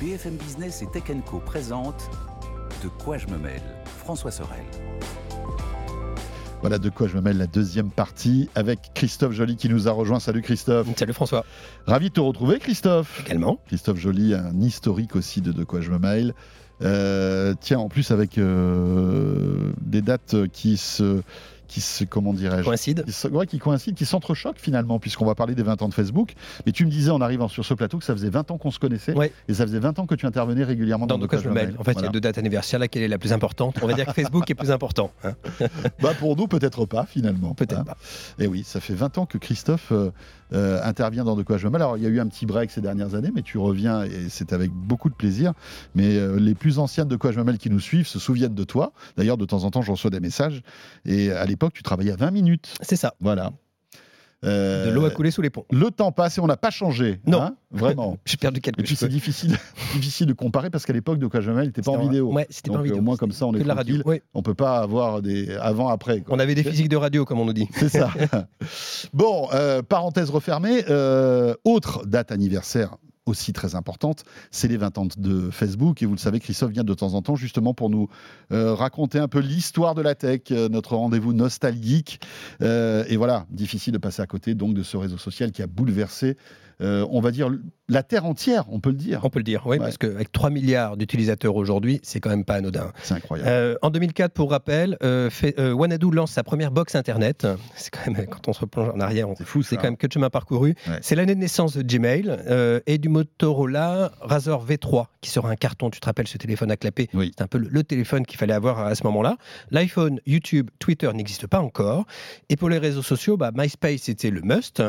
BFM Business et Tech Co présente De quoi je me mêle François Sorel. Voilà de quoi je me mêle la deuxième partie avec Christophe Joly qui nous a rejoint. Salut Christophe. Salut François. Ravi de te retrouver Christophe. Également. Christophe Joly, un historique aussi de De quoi je me mêle. Euh, tiens, en plus avec euh, des dates qui se qui se, comment dirais-je Coïncide. Qui, ouais, qui coïncident, qui s'entrechoquent finalement, puisqu'on va parler des 20 ans de Facebook. Mais tu me disais en arrivant sur ce plateau que ça faisait 20 ans qu'on se connaissait, Ouais. et ça faisait 20 ans que tu intervenais régulièrement dans, Dans mêle. En fait, il y a deux dates anniversaires. Laquelle est la plus importante? On va dire que Facebook est plus important. hein. Bah pour nous, peut-être pas finalement. Peut-être Hein. pas. Et oui, ça fait 20 ans que Christophe euh, euh, intervient dans De quoi je me mêle. Alors, il y a eu un petit break ces dernières années, mais tu reviens et c'est avec beaucoup de plaisir. Mais euh, les plus anciennes De quoi je me mêle qui nous suivent se souviennent de toi. D'ailleurs, de temps en temps, je reçois des messages. Et à l'époque, tu travaillais à 20 minutes. C'est ça. Voilà. Euh, De l'eau à couler sous les ponts. Le temps passe et on n'a pas changé. Non. hein, vraiment. J'ai perdu Et quelques puis c'est difficile, difficile de comparer parce qu'à l'époque, De quoi mêle n'était pas en C'était vidéo. Ouais, c'était pas en vidéo. au moins, comme ça, on est de la radio. Oui. On peut pas avoir des avant-après. On avait des physiques de radio, comme on nous dit. C'est ça. bon, euh, parenthèse refermée. euh, autre date anniversaire aussi très importante, c'est les 20 ans de Facebook. Et vous le savez, Christophe vient de temps en temps justement pour nous euh, raconter un peu l'histoire de la tech, euh, notre rendez-vous nostalgique. Euh, et voilà, difficile de passer à côté donc de ce réseau social qui a bouleversé, euh, on va dire, la Terre entière, on peut le dire. On peut le dire, oui, Ouais. parce qu'avec 3 milliards d'utilisateurs aujourd'hui, c'est quand même pas anodin. C'est incroyable. Euh, en 2004, pour rappel, euh, fait- euh, Wanadu lance sa première box Internet. C'est quand même, quand on se replonge en arrière, on- c'est fou, c'est quand même que de chemin parcouru. Ouais. C'est l'année de naissance de Gmail et du Motorola Razr V3, qui sera un carton. Tu te rappelles ce téléphone à clapper Oui. C'est un peu le, le téléphone qu'il fallait avoir à ce moment-là. L'iPhone, YouTube, Twitter n'existent pas encore. Et pour les réseaux sociaux, bah, MySpace c'était le must.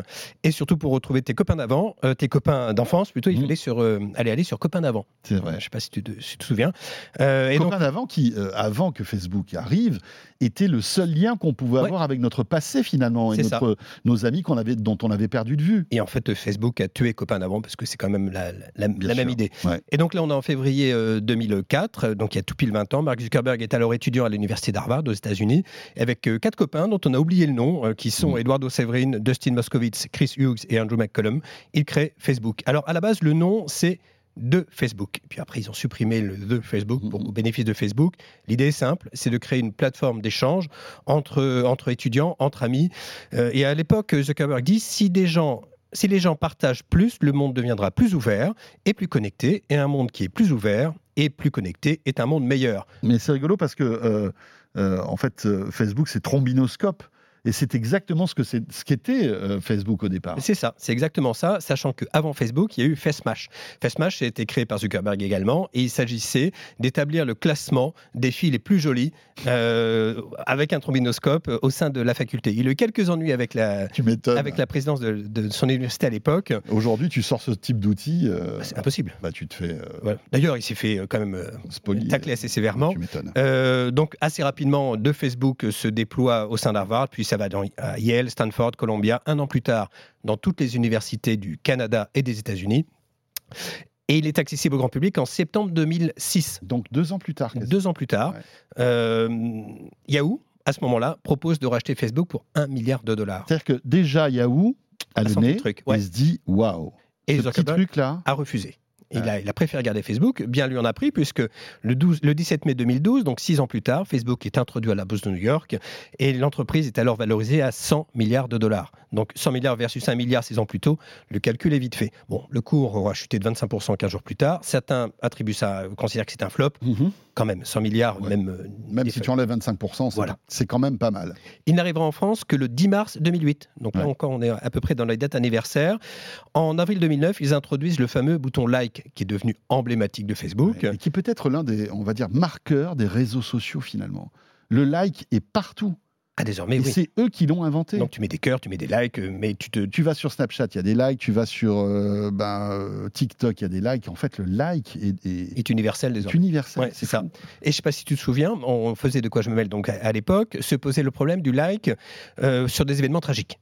Et surtout pour retrouver tes copains d'avant, euh, tes copains d'enfance plutôt, il Mhm. fallait sur, euh, aller aller sur copains d'avant. C'est vrai. Je ne sais pas si tu te, si tu te souviens. Euh, et Copain donc, d'avant qui, euh, avant que Facebook arrive, était le seul lien qu'on pouvait Ouais. avoir avec notre passé finalement et notre, nos amis qu'on avait, dont on avait perdu de vue. et en fait, Facebook a tué copains d'avant parce que c'est quand même la, la- Bien la même idée. Ouais. Et donc là, on est en février euh, 2004, euh, donc il y a tout pile 20 ans. Mark Zuckerberg est alors étudiant à l'université d'Harvard aux États-Unis, avec quatre copains dont on a oublié le nom, qui sont Mhm. Eduardo Severin, Dustin Moskovitz, Chris Hughes et Andrew McCollum. Ils créent Facebook. Alors à la base, le nom, c'est de Facebook. Puis après, ils ont supprimé le de Facebook pour, Mhm. au bénéfice de Facebook. L'idée est simple, c'est de créer une plateforme d'échange entre, entre étudiants, entre amis. Euh, et à l'époque, Zuckerberg dit si des gens si les gens partagent plus, le monde deviendra plus ouvert et plus connecté. Et un monde qui est plus ouvert et plus connecté est un monde meilleur. Mais c'est rigolo parce que euh, euh, en fait, euh, Facebook c'est trombinoscope et c'est exactement ce que c'est, ce qu'était euh, Facebook au départ. C'est ça, c'est exactement ça, sachant qu'avant Facebook, il y a eu FaceMash. FaceMash a été créé par Zuckerberg également, et il s'agissait d'établir le classement des filles les plus jolies euh, avec un trombinoscope au sein de la faculté. Il a eu quelques ennuis avec la, avec la présidence de, de son université à l'époque. Aujourd'hui, tu sors ce type d'outil, euh, Bah, C'est impossible. bah, tu te fais Voilà. D'ailleurs, il s'est fait quand même spoiler. tacler assez sévèrement. Tu donc assez rapidement, de Facebook se déploie au sein d'Harvard, puis ça va dans à Yale, Stanford, Columbia, un an plus tard dans toutes les universités du Canada et des États-Unis. Et il est accessible au grand public en septembre 2006, Donc deux ans plus tard. deux ans plus tard. Ouais. Euh, Yahoo, à ce moment-là, propose de racheter Facebook pour un milliard de dollars. C'est-à-dire que déjà Yahoo a Ah, le nez truc, et se dit waouh. Et Ce petit Zuckerberg truc là. a refusé. Il, Ouais. a, il a préféré garder Facebook. Bien lui en a pris, puisque le, 12 le 17 mai 2012, donc six ans plus tard, Facebook est introduit à la bourse de New York et l'entreprise est alors valorisée à 100 milliards de dollars. Donc 100 milliards versus 1 milliard six ans plus tôt, le calcul est vite fait. Bon, le cours aura chuté de 25% 15 jours plus tard. Certains attribuent ça, considèrent que c'est un flop. Mhm. Quand même, 100 milliards, Ouais. même. euh, Même si tu enlèves 25%, c'est, Voilà. quand même pas mal. Il n'arrivera en France que le 10 mars 2008. Donc là encore, on est à peu près dans la date anniversaire. En avril 2009, ils introduisent le fameux bouton like qui est devenu emblématique de Facebook. Et qui peut être l'un des, on va dire, marqueurs des réseaux sociaux finalement. Le like est partout. Ah, désormais, et oui. c'est eux qui l'ont inventé. Donc tu mets des cœurs, tu mets des likes, euh, mais tu te. tu vas sur Snapchat, il y a des likes. Tu vas sur euh, ben, euh, TikTok, il y a des likes. En fait, le like est, est- est universel est désormais. universel. Ouais, c'est ça. Et je sais pas si tu te souviens, on faisait de quoi je me mêle donc à, à l'époque, se posait le problème du like euh, sur des événements tragiques.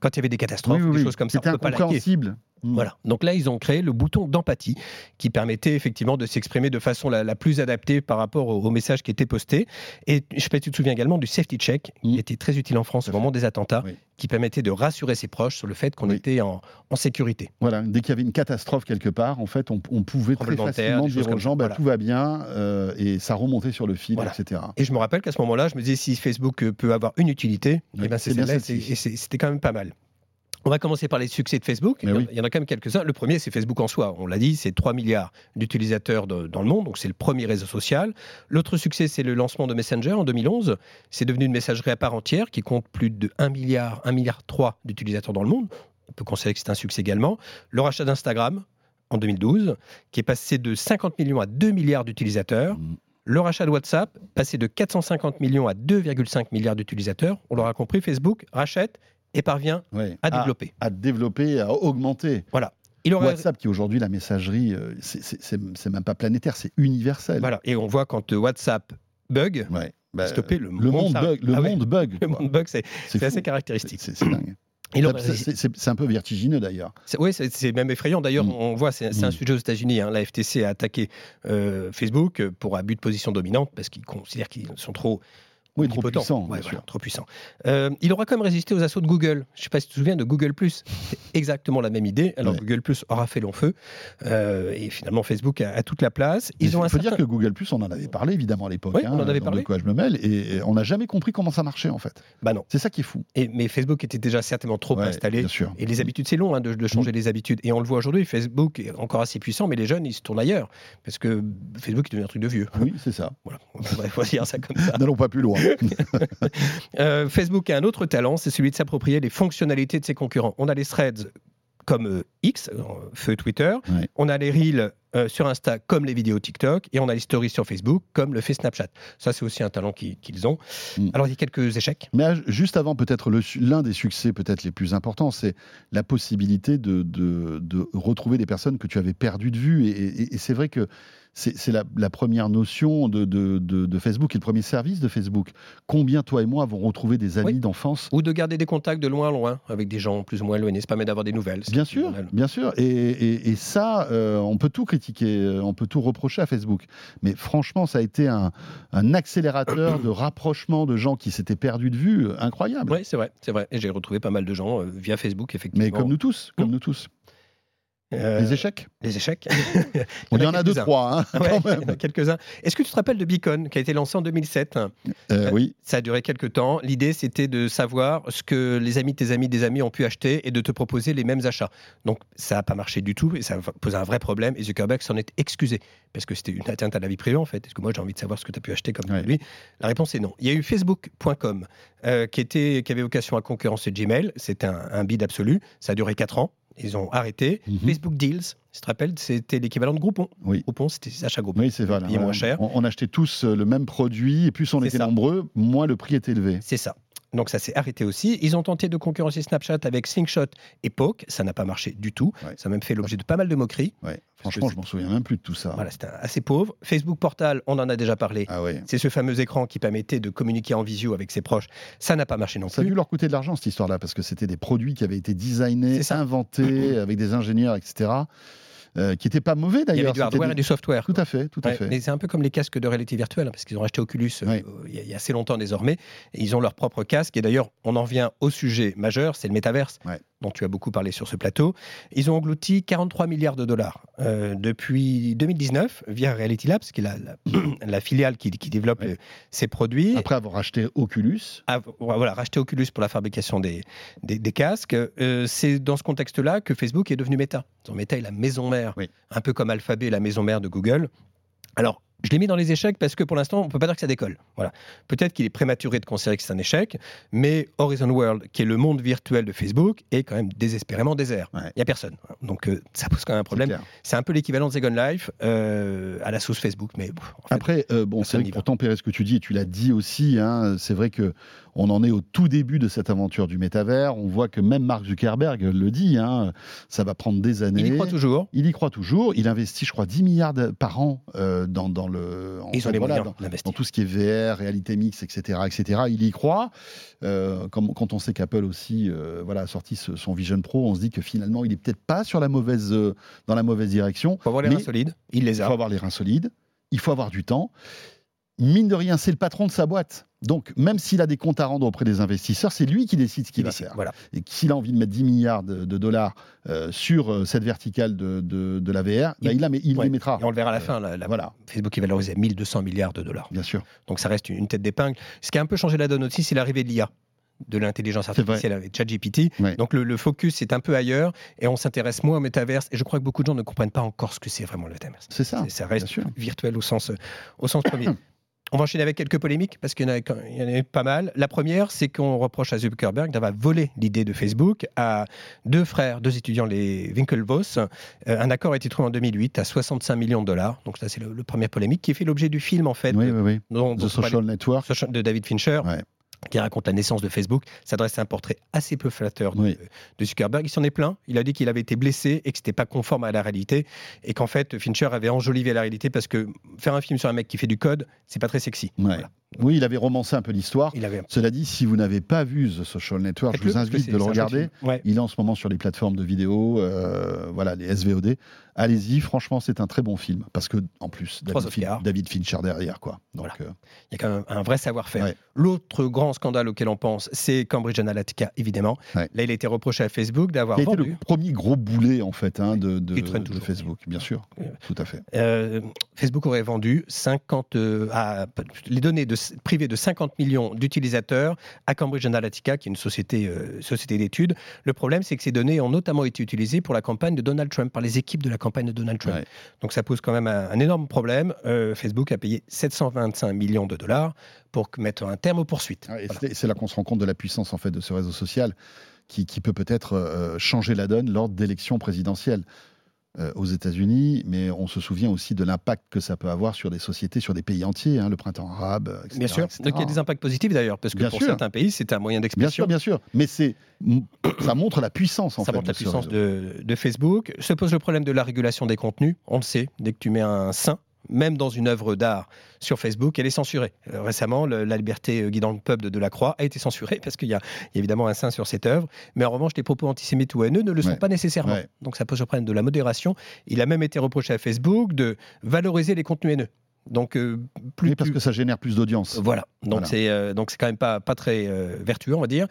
Quand il y avait des catastrophes, oui, des choses comme ça, C'était on peut pas liker. incompréhensible. Mm. Voilà. Donc là, ils ont créé le bouton d'empathie qui permettait effectivement de s'exprimer de façon la, la plus adaptée par rapport au, au message qui était posté. Et je sais pas si tu te souviens également du safety check qui était très utile en France au moment des attentats, Oui. qui permettait de rassurer ses proches sur le fait qu'on Oui. était en, en sécurité. Voilà, dès qu'il y avait une catastrophe quelque part, en fait, on, on pouvait très facilement dire aux gens bah, voilà. tout va bien euh, et ça remontait sur le fil, Voilà. etc. Et je me rappelle qu'à ce moment-là, je me disais si Facebook peut avoir une utilité, Oui, eh ben, c'est celle-là, et c'était quand même pas mal. On va commencer par les succès de Facebook. Il, y en, oui. il y en a quand même quelques-uns. Le premier, c'est Facebook en soi. On l'a dit, c'est 3 milliards d'utilisateurs dans le monde, donc c'est le premier réseau social. L'autre succès, c'est le lancement de Messenger en 2011. C'est devenu une messagerie à part entière qui compte plus de 1 milliard, 1 milliard 3 d'utilisateurs dans le monde. On peut considérer que c'est un succès également. Le rachat d'Instagram en 2012, qui est passé de 50 millions à 2 milliards d'utilisateurs. Mm. Le rachat de WhatsApp, passé de 450 millions à 2,5 milliards d'utilisateurs. On l'aura compris, Facebook rachète et parvient Ouais. à développer. À, développer, à augmenter. Il aurait... WhatsApp, qui aujourd'hui, la messagerie, euh, c'est- même pas planétaire, c'est universel. Voilà. Et on voit quand euh, WhatsApp bug, Ouais. Bah, stoppé, le, le monde bug. Le Ah ouais, monde bug. le monde bug, c'est assez caractéristique. C'est dingue. C'est- un peu vertigineux d'ailleurs. Oui, c'est même effrayant. D'ailleurs, Mm. on voit, c'est c'est un Mm. sujet aux États-Unis. hein. La FTC a attaqué euh, Facebook pour abus de position dominante parce qu'ils considèrent qu'ils sont trop Oui, trop puissant, Ouais, voilà, trop puissant. Euh, il aura quand même résisté aux assauts de Google. Je ne sais pas si tu te souviens de Google C'est exactement la même idée. Alors Ouais. Google aura fait long feu euh, et finalement Facebook a, a toute la place. Il Ils ont un faut dire que Google Plus, on en avait parlé évidemment à l'époque. Oui, hein, on en avait dans parlé. De quoi je me mêle et, et on n'a jamais compris comment ça marchait en fait. Bah non. C'est ça qui est fou. Et, mais Facebook était déjà certainement trop Ouais, installé. Bien sûr. Et les habitudes, c'est long hein, de, de changer les habitudes. Et on le voit aujourd'hui, Facebook est encore assez puissant, mais les jeunes, ils se tournent ailleurs. Parce que Facebook est devenu un truc de vieux. Oui, c'est ça. Voilà, on va dire ça comme ça. N'allons pas plus loin. Euh, Facebook a un autre talent, c'est celui de s'approprier les fonctionnalités de ses concurrents. On a les threads comme euh, X, euh, feu Twitter, Ouais. on a les reels euh, sur Insta comme les vidéos TikTok, et on a les stories sur Facebook comme le fait Snapchat. Ça, c'est aussi un talent qui- qu'ils ont. Mm. Alors, il y a quelques échecs. Mais euh, juste avant, peut-être l'un des succès peut-être les plus importants, c'est la possibilité de, de- de retrouver des personnes que tu avais perdues de vue. Et, et- et c'est vrai que c'est la, la première notion de, de- de- de Facebook et le premier service de Facebook. Combien toi et moi avons retrouvé des amis Oui. d'enfance Ou de garder des contacts de loin en loin avec des gens plus ou moins éloignés. Ça permet d'avoir des nouvelles. Bien sûr, bien sûr. Et, et- et ça, euh, on peut tout critiquer, euh, on peut tout reprocher à Facebook. Mais franchement, ça a été un, un accélérateur de rapprochement de gens qui s'étaient perdus de vue euh, incroyable. Oui, c'est vrai, c'est vrai. Et j'ai retrouvé pas mal de gens euh, via Facebook, effectivement. Mais comme nous tous, comme Mm. nous tous. Euh, Les échecs? les échecs. On y en a deux, trois, hein, Ouais, quand il y en a quelques-uns. Est-ce que tu te rappelles de Beacon, qui a été lancé en 2007 Euh, oui, Ça a duré quelques temps. L'idée, c'était de savoir ce que les amis de tes amis des amis ont pu acheter et de te proposer les mêmes achats. Donc, ça n'a pas marché du tout et ça a posé un vrai problème. Et Zuckerberg s'en est excusé parce que c'était une atteinte à la vie privée, en fait. Est-ce que moi, j'ai envie de savoir ce que tu as pu acheter comme Ouais. produit? La réponse est non. Il y a eu Facebook.com euh, qui, était, qui avait vocation à concurrencer Gmail. C'était un, un bid absolu. Ça a duré 4 ans. Ils ont arrêté. Mhm. Facebook Deals, tu te rappelles, c'était l'équivalent de Groupon. oui. Groupon, c'était des achats Groupon. Oui, c'est vrai. Payé moins cher. On, on achetait tous euh, le même produit, et plus on était ça. nombreux, moins le prix était élevé. C'est ça. Donc ça s'est arrêté aussi. Ils ont tenté de concurrencer Snapchat avec Slingshot et Poke. Ça n'a pas marché du tout. Ouais. Ça a même fait l'objet de pas mal de moqueries. Ouais. Franchement, je m'en souviens même plus de tout ça. Voilà, c'était assez pauvre. Facebook Portal, on en a déjà parlé. Ah ouais. C'est ce fameux écran qui permettait de communiquer en visio avec ses proches. Ça n'a pas marché non Ça a plus. dû leur coûter de l'argent cette histoire-là, parce que c'était des produits qui avaient été designés, ça. inventés avec des ingénieurs, etc., euh, qui n'étaient pas mauvais Il y d'ailleurs. avait du hardware des- et du software. Tout à fait, tout à fait. mais c'est un peu comme les casques de réalité virtuelle, hein, parce qu'ils ont acheté Oculus euh, Ouais. euh, il y, a- assez longtemps désormais. Et ils ont leur propre casque. Et d'ailleurs, on en revient au sujet majeur, c'est le métaverse, Ouais. Dont tu as beaucoup parlé sur ce plateau. Ils ont englouti 43 milliards de dollars euh, depuis 2019 via Reality Labs, qui est la, la- la filiale qui, qui développe Ouais. euh, ces produits. Après avoir acheté Oculus, a voilà, racheté Oculus pour la fabrication des, des, des casques. Euh, c'est dans ce contexte-là que Facebook est devenu Meta. Donc, Meta est la maison mère, Oui. un peu comme Alphabet est la maison mère de Google. Alors, je l'ai mis dans les échecs parce que pour l'instant, on ne peut pas dire que ça décolle. Voilà. Peut-être qu'il est prématuré de considérer que c'est un échec, mais Horizon World, qui est le monde virtuel de Facebook, est quand même désespérément désert. Il Ouais. n'y a personne. Donc, euh, ça pose quand même un problème. C'est un peu l'équivalent de Second Life euh, à la sauce Facebook. Mais bon, en fait, Après, euh, bon, c'est vrai que pour tempérer ce que tu dis, et tu l'as dit aussi, hein, c'est vrai que on en est au tout début de cette aventure du métavers. On voit que même Mark Zuckerberg le dit, hein, ça va prendre des années. il y croit toujours. Il y croit toujours. Il investit, je crois, 10 milliards par an euh, dans, dans le, en Ils fait, ont les voilà, moyens dans, dans tout ce qui est VR, réalité mix, etc., etc. Il y croit. Euh, comme, quand on sait qu'Apple aussi euh, voilà, a sorti ce- son Vision Pro, on se dit que finalement, il est peut-être pas sur la mauvaise, dans la mauvaise direction. Il faut avoir les reins solides. Il les Il a. faut avoir les reins solides, il faut avoir du temps. Mine de rien, c'est le patron de sa boîte. Donc, même s'il a des comptes à rendre auprès des investisseurs, c'est lui qui décide ce qu'il Il va décide. faire. Voilà. Et s'il a envie de mettre 10 milliards de, de dollars euh, sur euh, cette verticale de, de- de la VR, Il- bah, il, la met- il Ouais. les mettra. Et on le verra à la Euh, fin. la- la- Voilà, Facebook est valorisé à 1200 milliards de dollars. bien sûr. Donc ça reste une une tête d'épingle. Ce qui a un peu changé la donne aussi, c'est l'arrivée de l'IA, de l'intelligence artificielle avec ChatGPT. Ouais. Donc le, le focus est un peu ailleurs et on s'intéresse moins au métaverse. Et je crois que beaucoup de gens ne comprennent pas encore ce que c'est vraiment le métaverse. C'est ça. Ça reste virtuel au sens, au sens premier. On va enchaîner avec quelques polémiques parce qu'il y en a, il y en a pas mal. La première, c'est qu'on reproche à Zuckerberg d'avoir volé l'idée de Facebook à deux frères, deux étudiants, les Winklevoss. Euh, un accord a été trouvé en 2008 à 65 millions de dollars. Donc ça, c'est le, le premier polémique qui fait l'objet du film en fait Oui, de- oui, oui. dont- dont The Social Network. De David Fincher, Ouais. Qui raconte la naissance de Facebook, s'adresse à un portrait assez peu flatteur de, Zuckerberg. Il s'en est plaint. Il a dit qu'il avait été blessé et que c'était pas conforme à la réalité et qu'en fait Fincher avait enjolivé la réalité parce que faire un film sur un mec qui fait du code, c'est pas très sexy. Ouais. Voilà. Oui, il avait romancé un peu l'histoire. Avait. Cela dit, si vous n'avez pas vu The Social Network, je vous invite de le regarder. Ouais. Il est en ce moment sur les plateformes de vidéo, euh, voilà, les SVOD. Allez-y, franchement, c'est un très bon film. Parce que, en plus, David, Fin- Oscars. David Fincher derrière, quoi. Donc, Voilà. euh, Il y a quand même un vrai savoir-faire. Ouais. L'autre grand scandale auquel on pense, c'est Cambridge Analytica, évidemment. Ouais. Là, il a été reproché à Facebook d'avoir été vendu. le premier gros boulet, en fait, hein, de. Facebook, bien sûr. Tout à fait. Euh, Facebook aurait vendu 50, euh, à- les données de, privées de 50 millions d'utilisateurs à Cambridge Analytica, qui est une société, euh, société d'études. Le problème, c'est que ces données ont notamment été utilisées pour la campagne de Donald Trump, par les équipes de la campagne de Donald Trump. Ouais. Donc ça pose quand même un, un énorme problème. Euh, Facebook a payé 725 millions de dollars pour mettre un terme aux poursuites. Voilà. C'est là qu'on se rend compte de la puissance, en fait, de ce réseau social qui, qui peut peut-être euh, changer la donne lors d'élections présidentielles. Euh, aux États-Unis, mais on se souvient aussi de l'impact que ça peut avoir sur des sociétés, sur des pays entiers, hein, le printemps arabe, euh, etc. Bien sûr. etc. Donc il y a des impacts positifs d'ailleurs, parce que Bien pour sûr. certains pays, c'est un moyen Bien d'expression. sûr, bien sûr. Mais c'est, ça montre la puissance, en ça fait. montre la puissance de, de Facebook. Se pose le problème de la régulation des contenus. On le sait, dès que tu mets un sein, même dans une œuvre d'art sur Facebook, elle est censurée. Euh, récemment, le- la liberté euh, guidant le peuple de Delacroix a été censurée parce qu'il y, a il y a évidemment un sein sur cette œuvre. Mais en revanche, les propos antisémites ou haineux ne le sont pas nécessairement. Ouais. Donc ça pose le problème de la modération. Il a même été reproché à Facebook de valoriser les contenus haineux. Donc euh, plus Oui, parce tu- que ça génère plus d'audience. voilà, donc Voilà. c'est euh, donc c'est quand même pas pas très euh, vertueux, on va dire.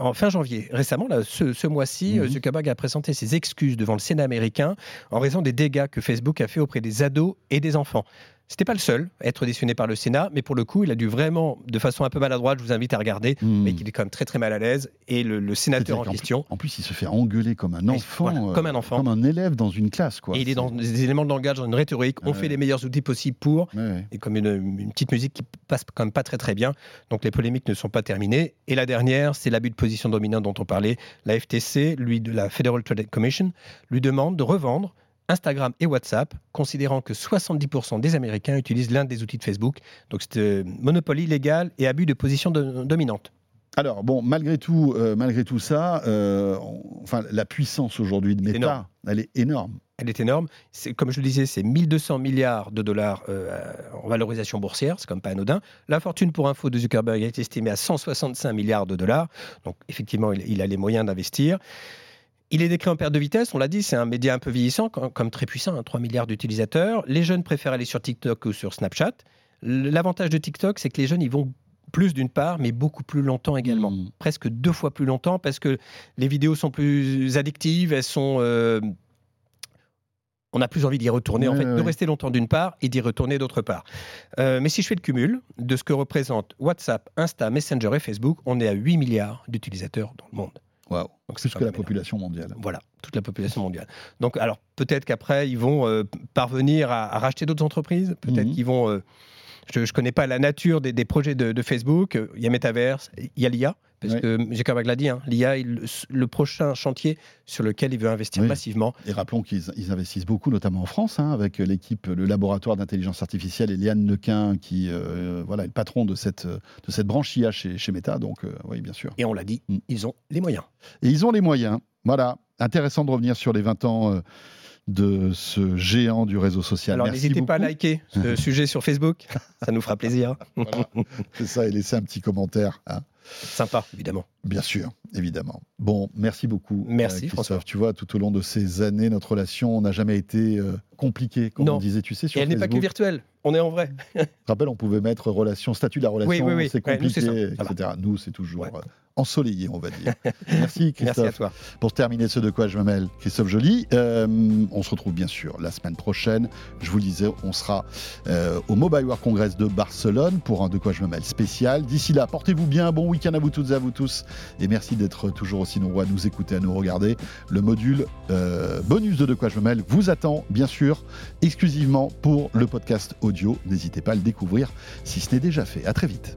En fin janvier, récemment, là, ce, ce mois-ci, euh, Zuckerberg a présenté ses excuses devant le Sénat américain en raison des dégâts que Facebook a fait auprès des ados et des enfants. C'était pas le seul à être auditionné par le Sénat, mais pour le coup, il a dû vraiment, de façon un peu maladroite, je vous invite à regarder, Hmm. mais qu'il est quand même très très mal à l'aise. Et le, le sénateur en question, En plus, il se fait engueuler comme un enfant, voilà, euh, comme un enfant. comme un élève dans une classe, quoi. et il est dans des éléments de langage, dans une rhétorique, on fait les meilleurs outils possibles pour, ouais. et comme une, une petite musique qui passe quand même pas très très bien. Donc les polémiques ne sont pas terminées. Et la dernière, c'est l'abus de position dominante dont on parlait. La FTC, lui de la Federal Trade Commission, lui demande de revendre Instagram et WhatsApp, considérant que 70% des Américains utilisent l'un des outils de Facebook. Donc c'est euh, monopole illégal et abus de position do- dominante. Alors bon, malgré tout, euh, malgré tout ça, euh, on- enfin la puissance aujourd'hui de Meta, Énorme. elle est énorme. Elle est énorme. C'est, comme je le disais, c'est 1200 milliards de dollars euh, en valorisation boursière. C'est comme pas anodin. La fortune pour info de Zuckerberg est estimée à 165 milliards de dollars. Donc, effectivement, il, il a les moyens d'investir. Il est décrit en perte de vitesse, on l'a dit, c'est un média un peu vieillissant, comme, très puissant, hein, 3 milliards d'utilisateurs. Les jeunes préfèrent aller sur TikTok ou sur Snapchat. L'avantage de TikTok, c'est que les jeunes, ils vont plus d'une part, mais beaucoup plus longtemps également. Mm. Presque deux fois plus longtemps parce que les vidéos sont plus addictives, elles sont. euh, on a plus envie d'y retourner, en fait, ouais, de ouais. rester longtemps d'une part et d'y retourner d'autre part. Euh, mais si je fais le cumul de ce que représentent WhatsApp, Insta, Messenger et Facebook, on est à 8 milliards d'utilisateurs dans le monde. Waouh, Donc plus que la énorme. population mondiale. Voilà, toute la population mondiale. Donc, alors, peut-être qu'après, ils vont euh, parvenir à, à racheter d'autres entreprises. Peut-être Mhm. qu'ils vont. euh, je ne connais pas la nature des, des projets de, de Facebook. Il y a Metaverse, il y a l'IA. Parce Ouais. que Zuckerberg l'a dit, hein, l'IA est le, le prochain chantier sur lequel il veut investir Oui. massivement. Et rappelons qu'ils ils investissent beaucoup, notamment en France, hein, avec l'équipe, le laboratoire d'intelligence artificielle, Eliane Lequin, qui euh, voilà, est le patron de cette, de cette branche IA chez, chez Meta. Donc, euh, oui, bien sûr. Et on l'a dit, Mm. ils ont les moyens. Et ils ont les moyens. Voilà. Intéressant de revenir sur les 20 ans euh, de ce géant du réseau social. Alors Merci n'hésitez pas à liker ce sujet sur Facebook, ça nous fera plaisir. Voilà, c'est ça, et laisser un petit commentaire. hein. Sympa, évidemment. Bien sûr, évidemment. Bon, merci beaucoup. Merci, Christophe. François. Tu vois, tout au long de ces années, notre relation n'a jamais été euh, compliquée, comme Non. on disait, tu sais, sur Et elle n'est pas que Facebook. virtuelle, on est en vrai. Tu te rappelles, on pouvait mettre relation, statut de la relation, Oui, oui, oui. c'est Ouais, nous, c'est compliqué, etc. Nous, c'est toujours Ouais. euh, ensoleillé, on va dire. Merci, Christophe. Merci à toi. Pour terminer ce De quoi je me mêle, Christophe Joly, euh, on se retrouve bien sûr la semaine prochaine. Je vous le disais, on sera euh, au Mobile World Congress de Barcelone pour un De quoi je me mêle spécial. D'ici là, portez-vous bien, bon week-end à vous toutes et à vous tous. Et merci d'être toujours aussi nombreux à nous écouter, à nous regarder. Le module euh, bonus de De quoi je me mêle vous attend, bien sûr, exclusivement pour le podcast audio. N'hésitez pas à le découvrir si ce n'est déjà fait. À très vite.